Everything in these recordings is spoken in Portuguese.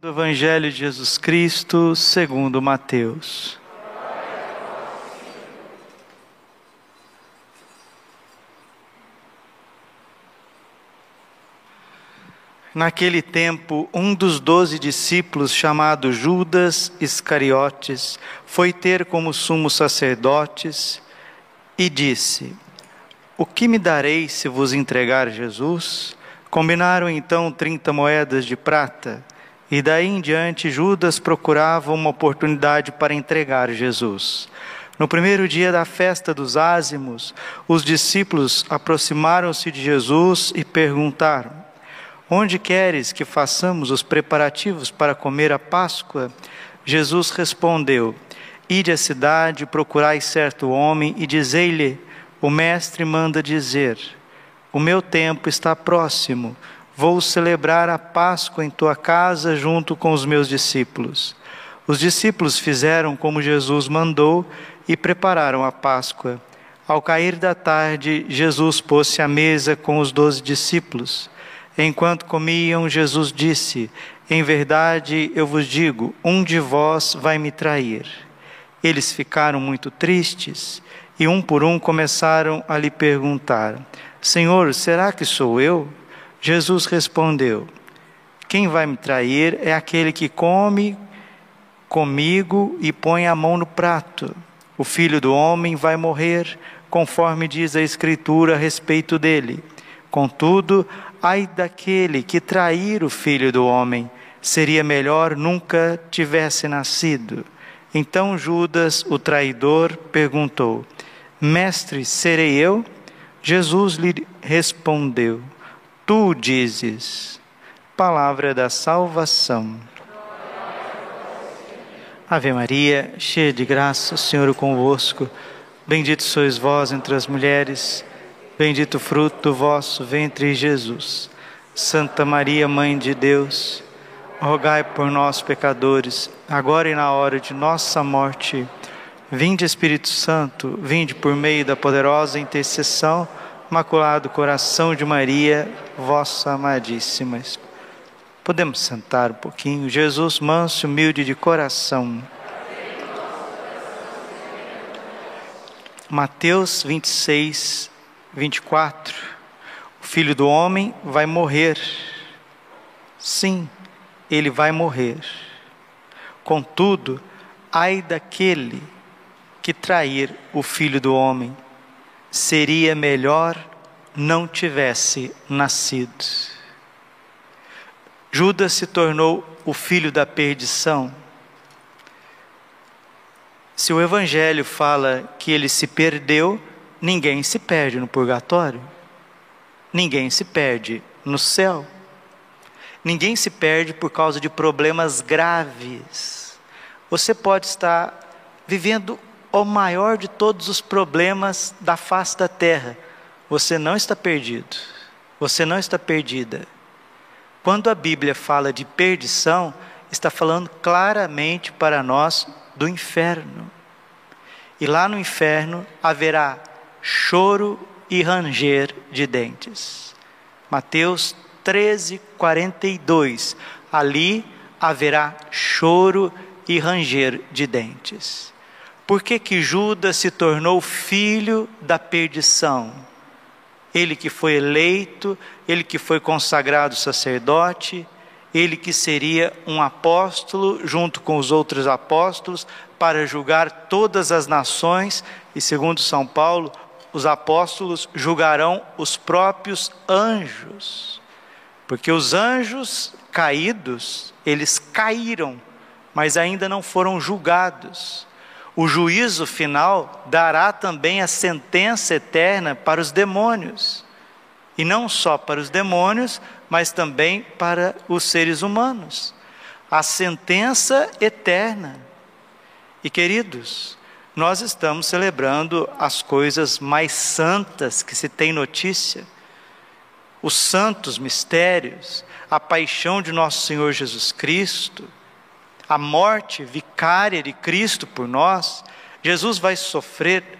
Do Evangelho de Jesus Cristo, segundo Mateus. Naquele tempo, um dos doze discípulos, chamado Judas Iscariotes, foi ter como sumos sacerdotes e disse: O que me dareis se vos entregar Jesus? Combinaram então trinta moedas de prata. E daí em diante, Judas procurava uma oportunidade para entregar Jesus. No primeiro dia da festa dos ázimos, os discípulos aproximaram-se de Jesus e perguntaram: Onde queres que façamos os preparativos para comer a Páscoa? Jesus respondeu: Ide à cidade, procurai certo homem e dizei-lhe: O mestre manda dizer: O meu tempo está próximo Vou celebrar a Páscoa em tua casa junto com os meus discípulos. Os discípulos fizeram como Jesus mandou e prepararam a Páscoa. Ao cair da tarde, Jesus pôs-se à mesa com os doze discípulos. Enquanto comiam, Jesus disse: Em verdade eu vos digo, um de vós vai me trair. Eles ficaram muito tristes e um por um começaram a lhe perguntar: Senhor, será que sou eu? Jesus respondeu: Quem vai me trair é aquele que come comigo e põe a mão no prato. O filho do homem vai morrer, conforme diz a Escritura a respeito dele. Contudo, ai daquele que trair o filho do homem, seria melhor nunca tivesse nascido. Então Judas, o traidor, perguntou: Mestre, serei eu? Jesus lhe respondeu: tu dizes. Palavra da salvação. Ave Maria, cheia de graça, o Senhor é convosco. Bendito sois vós entre as mulheres, bendito o fruto do vosso ventre, Jesus. Santa Maria, Mãe de Deus, rogai por nós, pecadores, agora e na hora de nossa morte. Vinde, Espírito Santo, vinde por meio da poderosa intercessão Imaculado Coração de Maria, vossa amadíssima. Podemos sentar um pouquinho. Jesus, manso humilde de coração. Mateus 26, 24. O filho do homem vai morrer. Sim, ele vai morrer. Contudo, ai daquele que trair o filho do homem seria melhor não tivesse nascido. Judas se tornou o filho da perdição. Se o Evangelho fala que ele se perdeu, ninguém se perde no purgatório, ninguém se perde no céu, ninguém se perde por causa de problemas graves. Você pode estar vivendo o maior de todos os problemas da face da terra. Você não está perdido. Você não está perdida. Quando a Bíblia fala de perdição, está falando claramente para nós do inferno. E lá no inferno haverá choro e ranger de dentes. Mateus 13, 42. Ali haverá choro e ranger de dentes. Por que, que Judas se tornou filho da perdição? Ele que foi eleito, ele que foi consagrado sacerdote, ele que seria um apóstolo junto com os outros apóstolos para julgar todas as nações, e segundo São Paulo, os apóstolos julgarão os próprios anjos. Porque os anjos caídos, eles caíram, mas ainda não foram julgados o juízo final dará também a sentença eterna para os demônios. E não só para os demônios, mas também para os seres humanos. A sentença eterna. E queridos, nós estamos celebrando as coisas mais santas que se tem notícia. Os santos mistérios, a paixão de nosso Senhor Jesus Cristo, a morte vicária de Cristo por nós, Jesus vai sofrer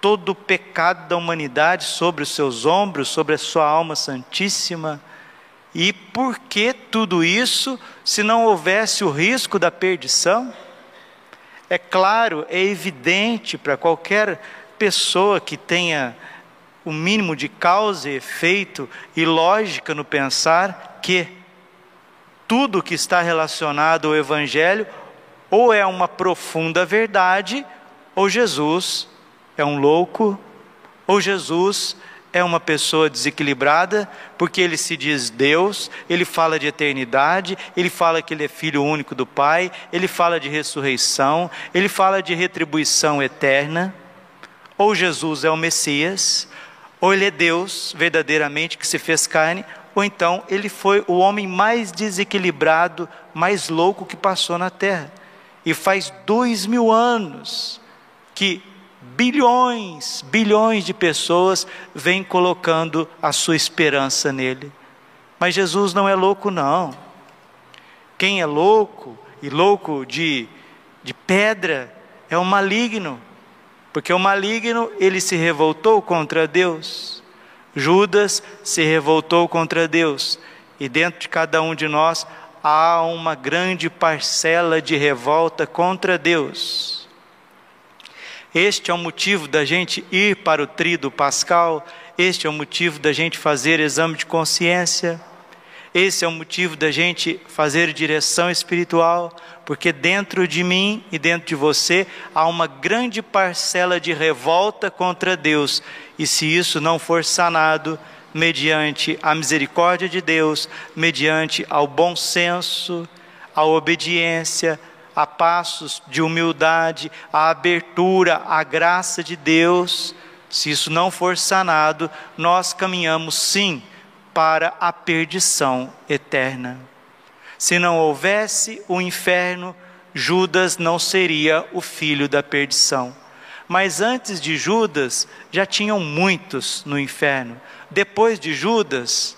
todo o pecado da humanidade sobre os seus ombros, sobre a sua alma santíssima, E por que tudo isso se não houvesse o risco da perdição? É claro, é evidente para qualquer pessoa que tenha o mínimo de causa e efeito e lógica no pensar que tudo que está relacionado ao Evangelho ou é uma profunda verdade, ou Jesus é um louco, ou Jesus é uma pessoa desequilibrada, porque ele se diz Deus, ele fala de eternidade, ele fala que ele é filho único do Pai, ele fala de ressurreição, ele fala de retribuição eterna. Ou Jesus é o Messias, ou ele é Deus verdadeiramente que se fez carne, ou então ele foi o homem mais desequilibrado, mais louco que passou na terra. E faz dois mil anos que bilhões, bilhões de pessoas vêm colocando a sua esperança nele. Mas Jesus não é louco, não. Quem é louco, e louco de, de pedra, é o maligno. Porque o maligno, ele se revoltou contra Deus. Judas se revoltou contra Deus. E dentro de cada um de nós há uma grande parcela de revolta contra Deus. Este é o motivo da gente ir para o trido pascal, este é o motivo da gente fazer exame de consciência, esse é o motivo da gente fazer direção espiritual, porque dentro de mim e dentro de você há uma grande parcela de revolta contra Deus, e se isso não for sanado, mediante a misericórdia de Deus, mediante ao bom senso, a obediência, a passos de humildade, a abertura, a graça de Deus, se isso não for sanado, nós caminhamos sim para a perdição eterna. Se não houvesse o inferno, Judas não seria o filho da perdição. Mas antes de Judas, já tinham muitos no inferno. Depois de Judas,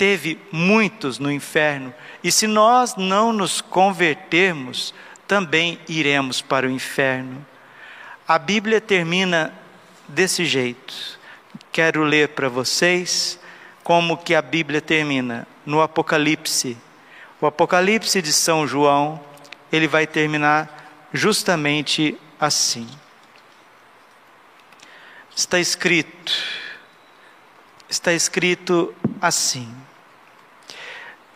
teve muitos no inferno, e se nós não nos convertermos, também iremos para o inferno. A Bíblia termina desse jeito. Quero ler para vocês como que a Bíblia termina no Apocalipse. O Apocalipse de São João, ele vai terminar justamente assim. Está escrito, está escrito assim.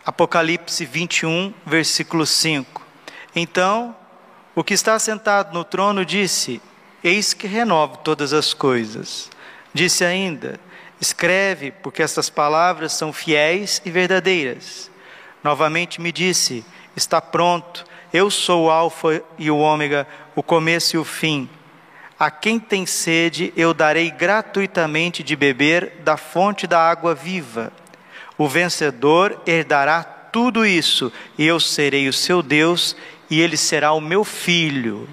Apocalipse 21, versículo 5. Então, o que está sentado no trono disse: Eis que renovo todas as coisas. Disse ainda: Escreve, porque estas palavras são fiéis e verdadeiras. Novamente me disse: Está pronto, eu sou o Alfa e o Ômega, o começo e o fim. A quem tem sede, eu darei gratuitamente de beber da fonte da água viva. O vencedor herdará tudo isso, e eu serei o seu Deus, e ele será o meu filho.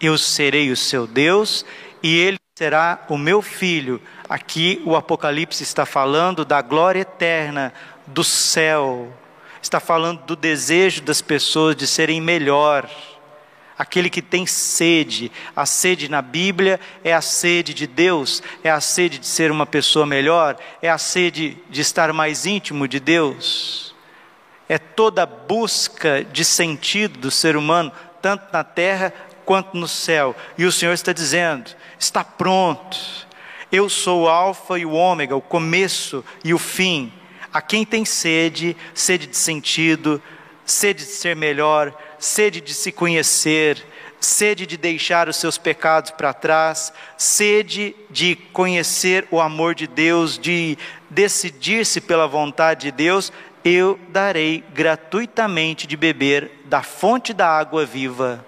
Eu serei o seu Deus, e ele será o meu filho. Aqui o Apocalipse está falando da glória eterna, do céu, está falando do desejo das pessoas de serem melhor aquele que tem sede. A sede na Bíblia é a sede de Deus, é a sede de ser uma pessoa melhor, é a sede de estar mais íntimo de Deus. É toda a busca de sentido do ser humano, tanto na terra quanto no céu. E o Senhor está dizendo: está pronto. Eu sou o Alfa e o Ômega, o começo e o fim. A quem tem sede, sede de sentido, sede de ser melhor, sede de se conhecer, sede de deixar os seus pecados para trás, sede de conhecer o amor de Deus, de decidir-se pela vontade de Deus, eu darei gratuitamente de beber da fonte da água viva.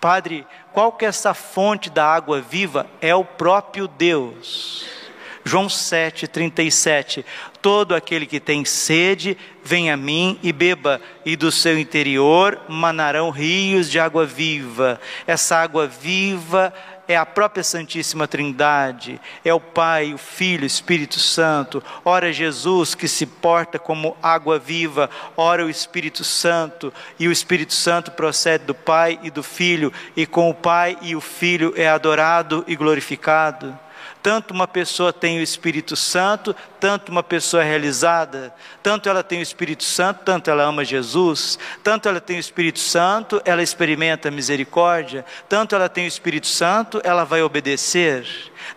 Padre, qual que é essa fonte da água viva? É o próprio Deus. João 7,37. Todo aquele que tem sede, venha a mim e beba, e do seu interior manarão rios de água viva. Essa água viva é a própria Santíssima Trindade, é o Pai, o Filho, o Espírito Santo. Ora, Jesus que se porta como água viva, ora, o Espírito Santo, e o Espírito Santo procede do Pai e do Filho, e com o Pai e o Filho é adorado e glorificado. Tanto uma pessoa tem o Espírito Santo, tanto uma pessoa é realizada, tanto ela tem o Espírito Santo, tanto ela ama Jesus, tanto ela tem o Espírito Santo, ela experimenta misericórdia, tanto ela tem o Espírito Santo, ela vai obedecer.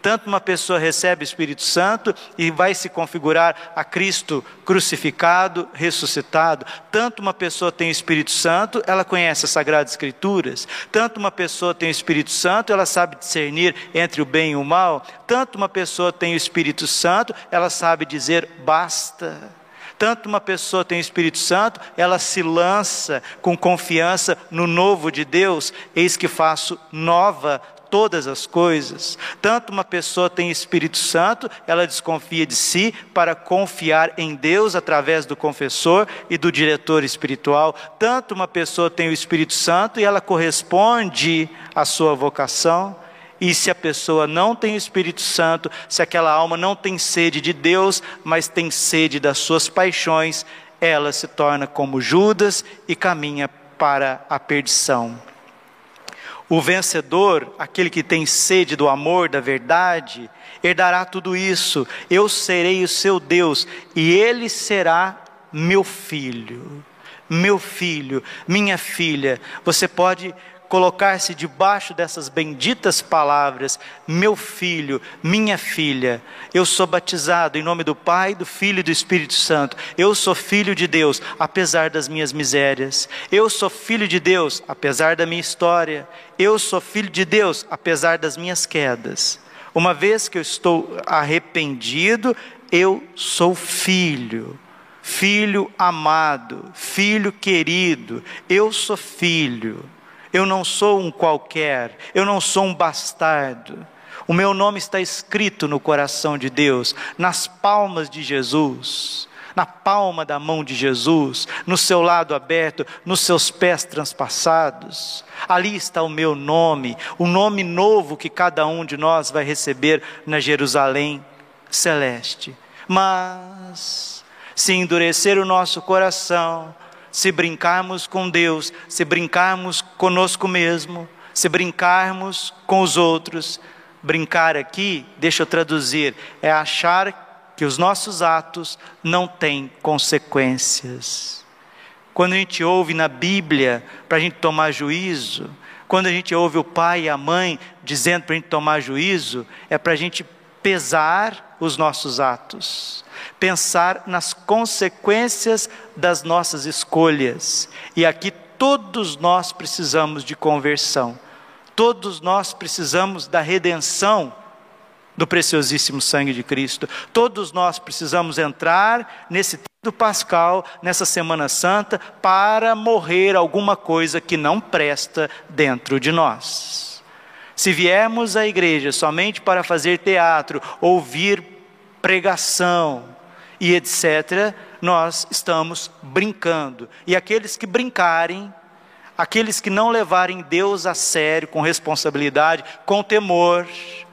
Tanto uma pessoa recebe o Espírito Santo e vai se configurar a Cristo crucificado, ressuscitado. Tanto uma pessoa tem o Espírito Santo, ela conhece as Sagradas Escrituras. Tanto uma pessoa tem o Espírito Santo, ela sabe discernir entre o bem e o mal. Tanto uma pessoa tem o Espírito Santo, ela sabe dizer basta. Tanto uma pessoa tem o Espírito Santo, ela se lança com confiança no novo de Deus, eis que faço nova todas as coisas. Tanto uma pessoa tem Espírito Santo, ela desconfia de si para confiar em Deus através do confessor e do diretor espiritual. Tanto uma pessoa tem o Espírito Santo e ela corresponde à sua vocação. E se a pessoa não tem o Espírito Santo, se aquela alma não tem sede de Deus, mas tem sede das suas paixões, ela se torna como Judas e caminha para a perdição. O vencedor, aquele que tem sede do amor, da verdade, herdará tudo isso. Eu serei o seu Deus e ele será meu filho. Meu filho, minha filha. Você pode colocar-se debaixo dessas benditas palavras: Meu filho, minha filha, eu sou batizado em nome do Pai, do Filho e do Espírito Santo. Eu sou filho de Deus, apesar das minhas misérias. Eu sou filho de Deus, apesar da minha história. Eu sou filho de Deus, apesar das minhas quedas. Uma vez que eu estou arrependido, eu sou filho filho amado, filho querido, eu sou filho. Eu não sou um qualquer, eu não sou um bastardo. O meu nome está escrito no coração de Deus, nas palmas de Jesus, na palma da mão de Jesus, no seu lado aberto, nos seus pés transpassados. Ali está o meu nome, o nome novo que cada um de nós vai receber na Jerusalém celeste. Mas, se endurecer o nosso coração, se brincarmos com Deus, se brincarmos conosco mesmo, se brincarmos com os outros. Brincar aqui, deixa eu traduzir, é achar que os nossos atos não têm consequências. Quando a gente ouve na Bíblia para a gente tomar juízo, quando a gente ouve o pai e a mãe dizendo para a gente tomar juízo, é para a gente pesar os nossos atos, pensar nas consequências das nossas escolhas. E aqui todos nós precisamos de conversão, todos nós precisamos da redenção do preciosíssimo sangue de Cristo. Todos nós precisamos entrar nesse tempo pascal, nessa Semana Santa, para morrer alguma coisa que não presta dentro de nós. Se viermos à igreja somente para fazer teatro, ouvir pregação e etc., nós estamos brincando. E aqueles que brincarem, aqueles que não levarem Deus a sério, com responsabilidade, com temor,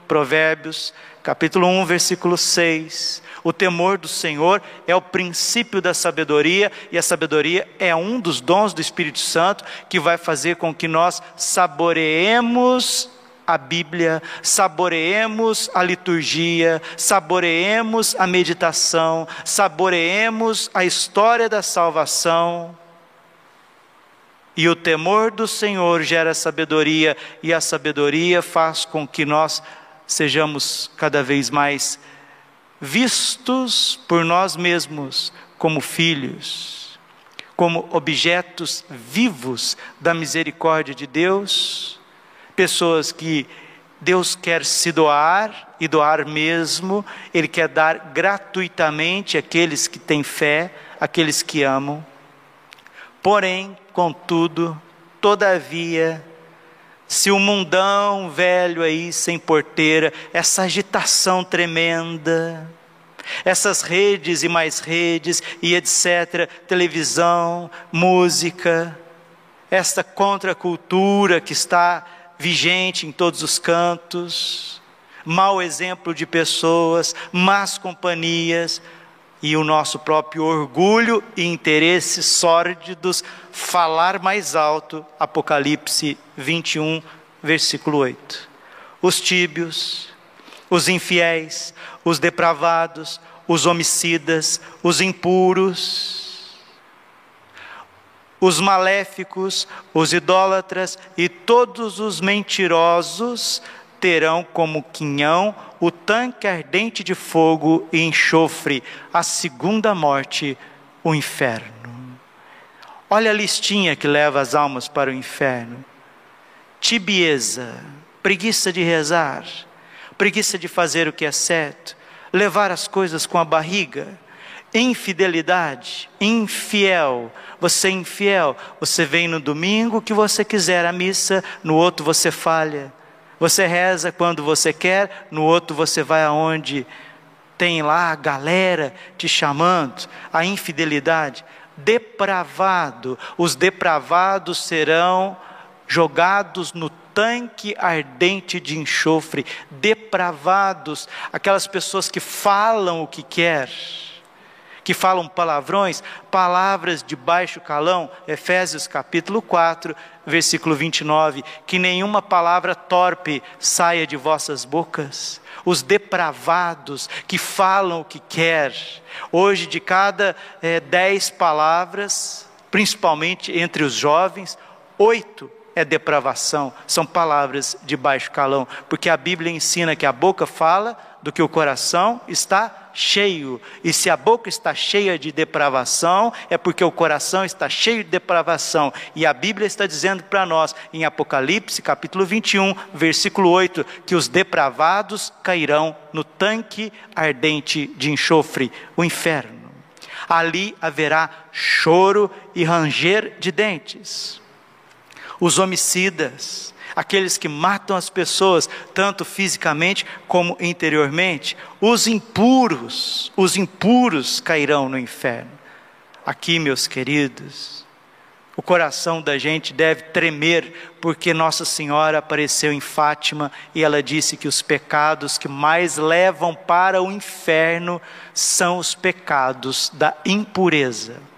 Provérbios, capítulo 1, versículo 6. O temor do Senhor é o princípio da sabedoria, e a sabedoria é um dos dons do Espírito Santo que vai fazer com que nós saboreemos a Bíblia, saboreemos a liturgia, saboreemos a meditação, saboreemos a história da salvação. E o temor do Senhor gera sabedoria, e a sabedoria faz com que nós sejamos cada vez mais vistos por nós mesmos como filhos, como objetos vivos da misericórdia de Deus pessoas que Deus quer se doar e doar mesmo, Ele quer dar gratuitamente àqueles que têm fé, àqueles que amam. Porém, contudo, todavia, se o mundão velho aí sem porteira, essa agitação tremenda, essas redes e mais redes e etc., televisão, música, esta contracultura que está vigente em todos os cantos, mau exemplo de pessoas, más companhias e o nosso próprio orgulho e interesses sórdidos falar mais alto. Apocalipse 21, versículo 8. Os tíbios, os infiéis, os depravados, os homicidas, os impuros, os maléficos, os idólatras e todos os mentirosos terão como quinhão o tanque ardente de fogo e enxofre, a segunda morte, o inferno. Olha a listinha que leva as almas para o inferno: tibieza, preguiça de rezar, preguiça de fazer o que é certo, levar as coisas com a barriga, infidelidade, infiel. Você é infiel, você vem no domingo que você quiser a missa, no outro você falha. Você reza quando você quer, no outro você vai aonde tem lá a galera te chamando, a infidelidade. Depravado, os depravados serão jogados no tanque ardente de enxofre, depravados, aquelas pessoas que falam o que quer que falam palavrões, palavras de baixo calão, Efésios capítulo 4, versículo 29, que nenhuma palavra torpe saia de vossas bocas, os depravados que falam o que quer, hoje de cada é, dez palavras, principalmente entre os jovens, oito é depravação, são palavras de baixo calão, porque a Bíblia ensina que a boca fala do que o coração está cheio. E se a boca está cheia de depravação, é porque o coração está cheio de depravação. E a Bíblia está dizendo para nós, em Apocalipse, capítulo 21, versículo 8, que os depravados cairão no tanque ardente de enxofre, o inferno. Ali haverá choro e ranger de dentes. Os homicidas, aqueles que matam as pessoas, tanto fisicamente como interiormente. Os impuros, os impuros cairão no inferno. Aqui, meus queridos, o coração da gente deve tremer, porque Nossa Senhora apareceu em Fátima e ela disse que os pecados que mais levam para o inferno são os pecados da impureza.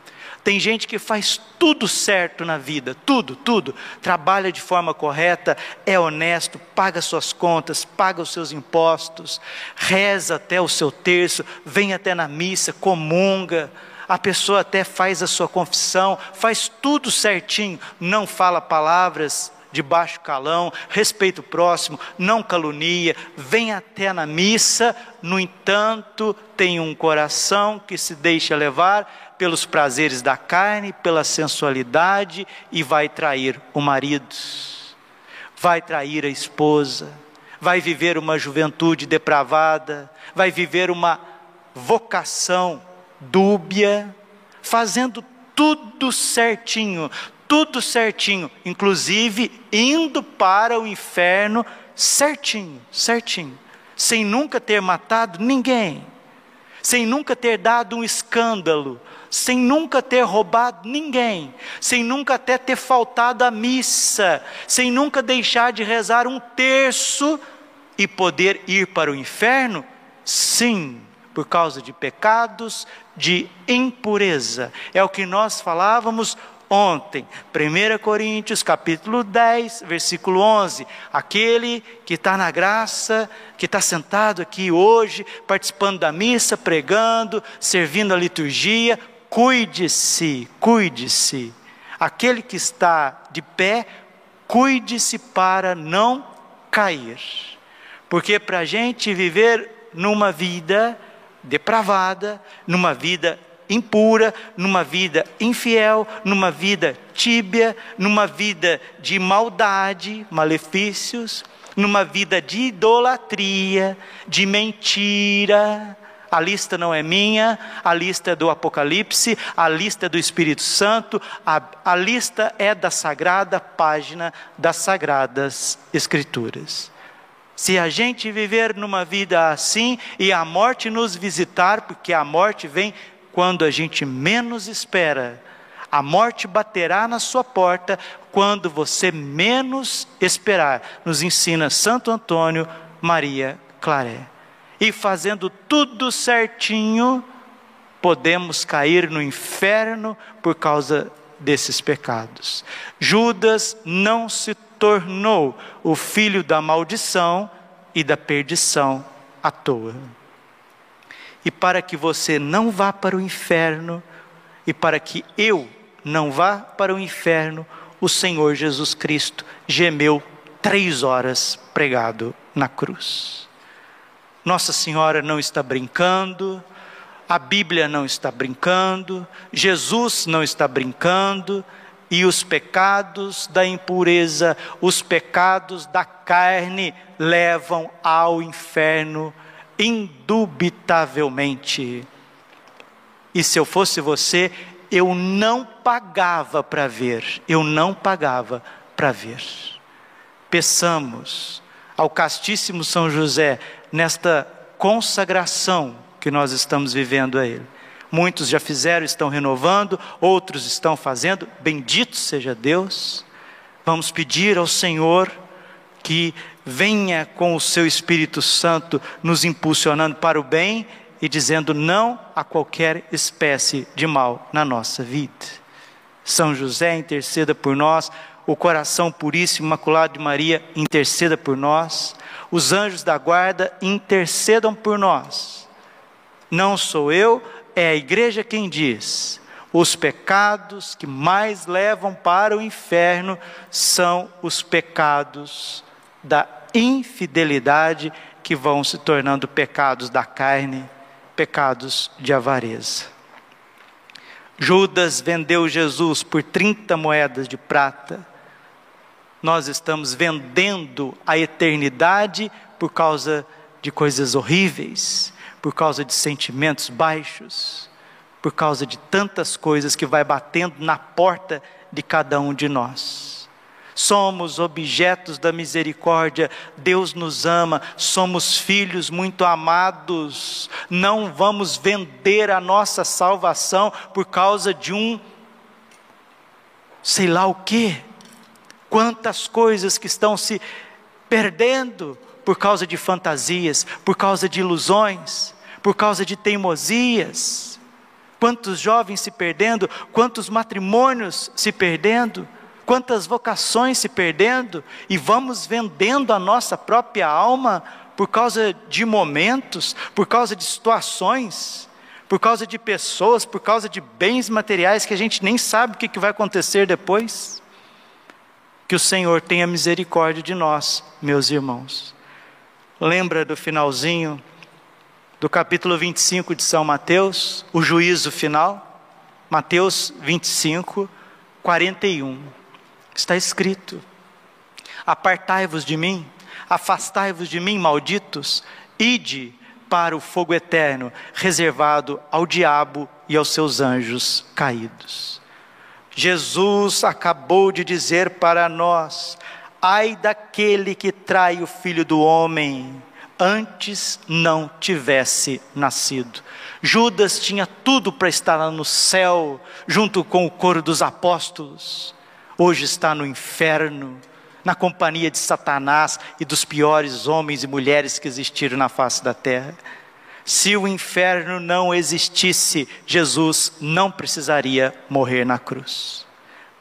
Tem gente que faz tudo certo na vida, tudo, tudo. Trabalha de forma correta, é honesto, paga suas contas, paga os seus impostos, reza até o seu terço, vem até na missa, comunga. A pessoa até faz a sua confissão, faz tudo certinho, não fala palavras de baixo calão, respeita o próximo, não calunia, vem até na missa, no entanto, tem um coração que se deixa levar pelos prazeres da carne, pela sensualidade e vai trair o marido, vai trair a esposa, vai viver uma juventude depravada, vai viver uma vocação dúbia, fazendo tudo certinho, tudo certinho, inclusive indo para o inferno certinho, certinho, sem nunca ter matado ninguém, sem nunca ter dado um escândalo, sem nunca ter roubado ninguém, sem nunca até ter faltado à missa, sem nunca deixar de rezar um terço e poder ir para o inferno? Sim, por causa de pecados de impureza. É o que nós falávamos ontem. 1 Coríntios capítulo 10, versículo 11. Aquele que está na graça, que está sentado aqui hoje, participando da missa, pregando, servindo a liturgia, cuide-se, cuide-se. Aquele que está de pé, cuide-se para não cair. Porque para a gente viver numa vida depravada, numa vida impura, numa vida infiel, numa vida tíbia, numa vida de maldade, malefícios, numa vida de idolatria, de mentira, a lista não é minha, a lista é do Apocalipse, a lista é do Espírito Santo, a, a lista é da sagrada página das Sagradas Escrituras. Se a gente viver numa vida assim e a morte nos visitar, porque a morte vem quando a gente menos espera, a morte baterá na sua porta quando você menos esperar, nos ensina Santo Antônio Maria Claré e fazendo tudo certinho, podemos cair no inferno por causa desses pecados. Judas não se tornou o filho da maldição e da perdição à toa. E para que você não vá para o inferno, e para que eu não vá para o inferno, o Senhor Jesus Cristo gemeu três horas pregado na cruz. Nossa Senhora não está brincando, a Bíblia não está brincando, Jesus não está brincando, e os pecados da impureza, os pecados da carne levam ao inferno indubitavelmente. E se eu fosse você, eu não pagava para ver, eu não pagava para ver. Peçamos ao castíssimo São José nesta consagração que nós estamos vivendo a Ele. Muitos já fizeram, estão renovando, outros estão fazendo, bendito seja Deus. Vamos pedir ao Senhor que venha com o seu Espírito Santo nos impulsionando para o bem e dizendo não a qualquer espécie de mal na nossa vida. São José, interceda por nós, o coração puríssimo, imaculado de Maria, interceda por nós, os anjos da guarda, intercedam por nós. Não sou eu, é a igreja quem diz. Os pecados que mais levam para o inferno são os pecados da infidelidade que vão se tornando pecados da carne, pecados de avareza. Judas vendeu Jesus por 30 moedas de prata. Nós estamos vendendo a eternidade por causa de coisas horríveis, por causa de sentimentos baixos, por causa de tantas coisas que vai batendo na porta de cada um de nós. Somos objetos da misericórdia, Deus nos ama, somos filhos muito amados, não vamos vender a nossa salvação por causa de um, sei lá o que, quantas coisas que estão se perdendo por causa de fantasias, por causa de ilusões, por causa de teimosias. Quantos jovens se perdendo, quantos matrimônios se perdendo, quantas vocações se perdendo e vamos vendendo a nossa própria alma por causa de momentos, por causa de situações, por causa de pessoas, por causa de bens materiais que a gente nem sabe o que vai acontecer depois. Que o Senhor tenha misericórdia de nós, meus irmãos. Lembra do finalzinho do capítulo 25 de São Mateus, o juízo final? Mateus 25, 41. Está escrito: Apartai-vos de mim, afastai-vos de mim, malditos, ide para o fogo eterno, reservado ao diabo e aos seus anjos caídos. Jesus acabou de dizer para nós: ai daquele que trai o filho do homem, antes não tivesse nascido. Judas tinha tudo para estar lá no céu, junto com o coro dos apóstolos hoje está no inferno, na companhia de Satanás e dos piores homens e mulheres que existiram na face da terra. Se o inferno não existisse, Jesus não precisaria morrer na cruz.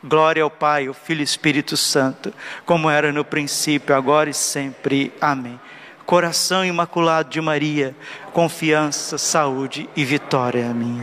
Glória ao Pai, ao Filho e Espírito Santo, como era no princípio, agora e sempre. Amém. Coração imaculado de Maria, confiança, saúde e vitória minha.